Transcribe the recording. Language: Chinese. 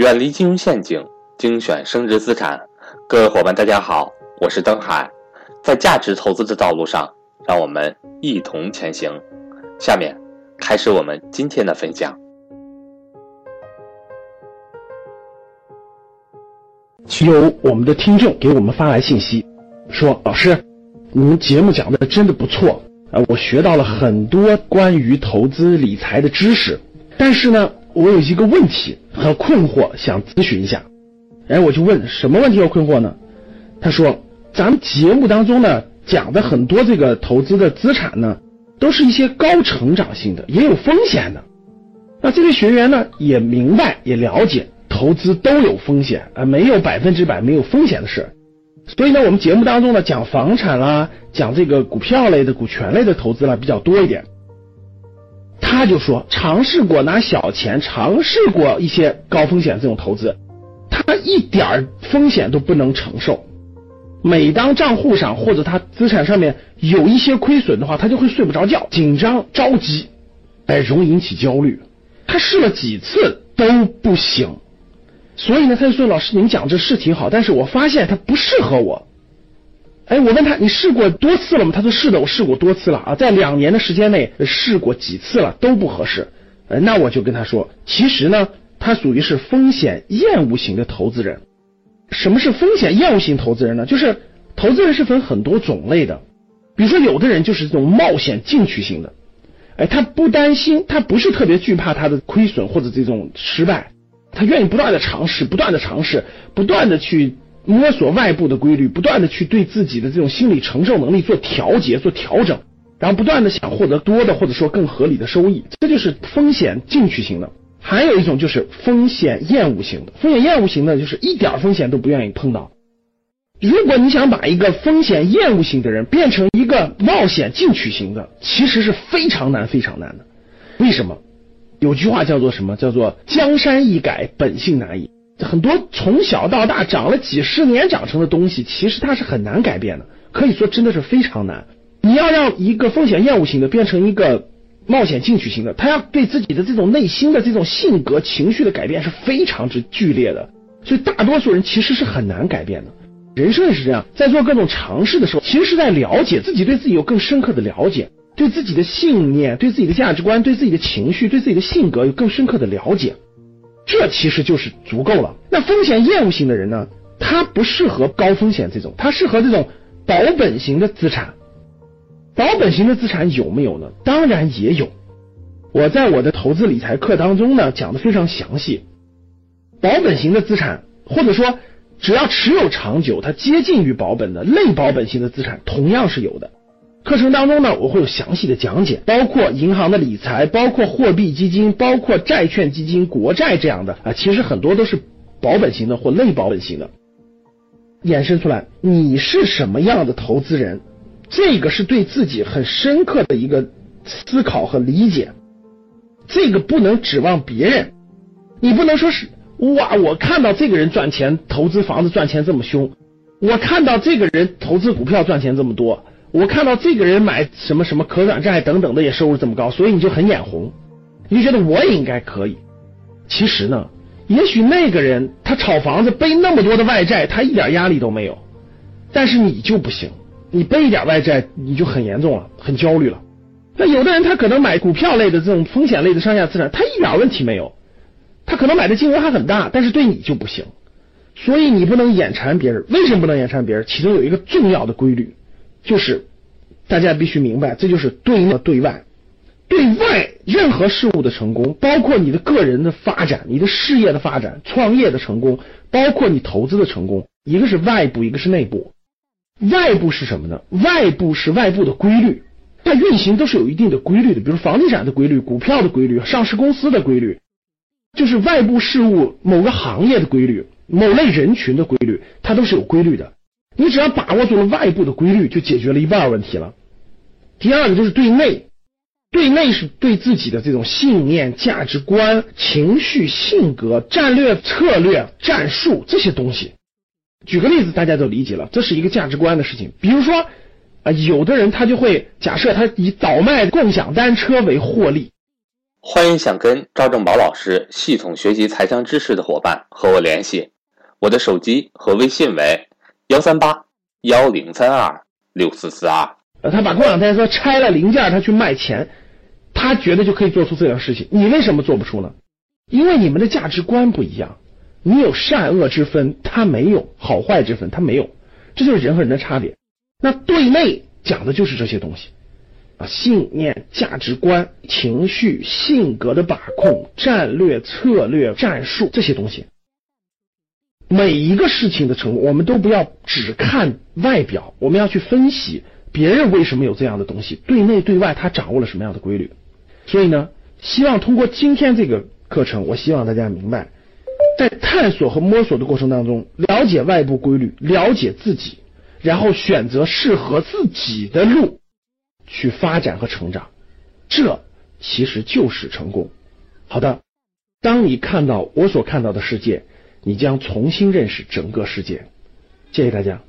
远离金融陷阱，精选升值资产。各位伙伴，大家好，我是登海。在价值投资的道路上，让我们一同前行。下面开始我们今天的分享。有我们的听众给我们发来信息，说：“老师，你们节目讲的真的不错啊，我学到了很多关于投资理财的知识。但是呢，我有一个问题和困惑，想咨询一下。哎，我就问什么问题和困惑呢？他说，咱们节目当中呢讲的很多这个投资的资产呢，都是一些高成长性的，也有风险的。那这位学员呢也明白也了解，投资都有风险啊，没有百分之百没有风险的事。所以呢，我们节目当中呢讲房产啦，讲这个股票类的、股权类的投资啦比较多一点。他就说尝试过拿小钱，尝试过一些高风险这种投资。他一点风险都不能承受，每当账户上或者他资产上面有一些亏损的话，他就会睡不着觉，紧张着急，哎，容易引起焦虑。他试了几次都不行，所以呢，他就说：“老师，您讲这是挺好，但是我发现它不适合我。”哎，我问他：“你试过多次了吗？”他说：“是的，我试过多次了啊，在两年的时间内试过几次了，都不合适。”呃，那我就跟他说：“其实呢。”他属于是风险厌恶型的投资人。什么是风险厌恶型投资人呢？就是投资人是分很多种类的。比如说，有的人就是这种冒险进取型的，哎，他不担心，他不是特别惧怕他的亏损或者这种失败，他愿意不断的尝试，不断的尝试，不断的去摸索外部的规律，不断的去对自己的这种心理承受能力做调节、做调整，然后不断的想获得多的或者说更合理的收益，这就是风险进取型的。还有一种就是风险厌恶型的，风险厌恶型的，就是一点风险都不愿意碰到。如果你想把一个风险厌恶型的人变成一个冒险进取型的，其实是非常难、非常难的。为什么？有句话叫做什么？叫做江山易改，本性难移。很多从小到大长了几十年长成的东西，其实它是很难改变的，可以说真的是非常难。你要让一个风险厌恶型的变成一个。冒险进取型的，他要对自己的这种内心的这种性格、情绪的改变是非常之剧烈的，所以大多数人其实是很难改变的。人生也是这样，在做各种尝试的时候，其实是在了解自己，对自己有更深刻的了解，对自己的信念、对自己的价值观、对自己的情绪、对自己的性格有更深刻的了解，这其实就是足够了。那风险厌恶型的人呢，他不适合高风险这种，他适合这种保本型的资产。保本型的资产有没有呢？当然也有。我在我的投资理财课当中呢讲的非常详细。保本型的资产，或者说只要持有长久，它接近于保本的类保本型的资产，同样是有的。课程当中呢，我会有详细的讲解，包括银行的理财，包括货币基金，包括债券基金、国债这样的啊，其实很多都是保本型的或类保本型的。衍生出来，你是什么样的投资人？这个是对自己很深刻的一个思考和理解，这个不能指望别人，你不能说是哇，我看到这个人赚钱，投资房子赚钱这么凶，我看到这个人投资股票赚钱这么多，我看到这个人买什么什么可转债等等的也收入这么高，所以你就很眼红，你就觉得我也应该可以。其实呢，也许那个人他炒房子背那么多的外债，他一点压力都没有，但是你就不行。你背一点外债，你就很严重了，很焦虑了。那有的人他可能买股票类的这种风险类的上下资产，他一点问题没有，他可能买的金额还很大，但是对你就不行。所以你不能眼馋别人。为什么不能眼馋别人？其中有一个重要的规律，就是大家必须明白，这就是对内对外。对外任何事物的成功，包括你的个人的发展、你的事业的发展、创业的成功，包括你投资的成功，一个是外部，一个是内部。外部是什么呢？外部是外部的规律，它运行都是有一定的规律的，比如房地产的规律、股票的规律、上市公司的规律，就是外部事物某个行业的规律、某类人群的规律，它都是有规律的。你只要把握住了外部的规律，就解决了一半问题了。第二个就是对内，对内是对自己的这种信念、价值观、情绪、性格、战略、策略、战术这些东西。举个例子，大家都理解了，这是一个价值观的事情。比如说啊，有的人他就会假设他以倒卖共享单车为获利，欢迎想跟赵正宝老师系统学习财商知识的伙伴和我联系，我的手机和微信为幺三八幺零三二六四四二。他把共享单车拆了零件，他去卖钱，他觉得就可以做出这样事情。你为什么做不出呢？因为你们的价值观不一样，你有善恶之分，他没有好坏之分，他没有，这就是人和人的差别。那对内讲的就是这些东西啊，信念、价值观、情绪、性格的把控、战略、策略、战术这些东西。每一个事情的成功，我们都不要只看外表，我们要去分析别人为什么有这样的东西，对内对外他掌握了什么样的规律。所以呢，希望通过今天这个课程，我希望大家明白，在探索和摸索的过程当中，了解外部规律，了解自己，然后选择适合自己的路去发展和成长，这其实就是成功。好的，当你看到我所看到的世界。你将重新认识整个世界。谢谢大家。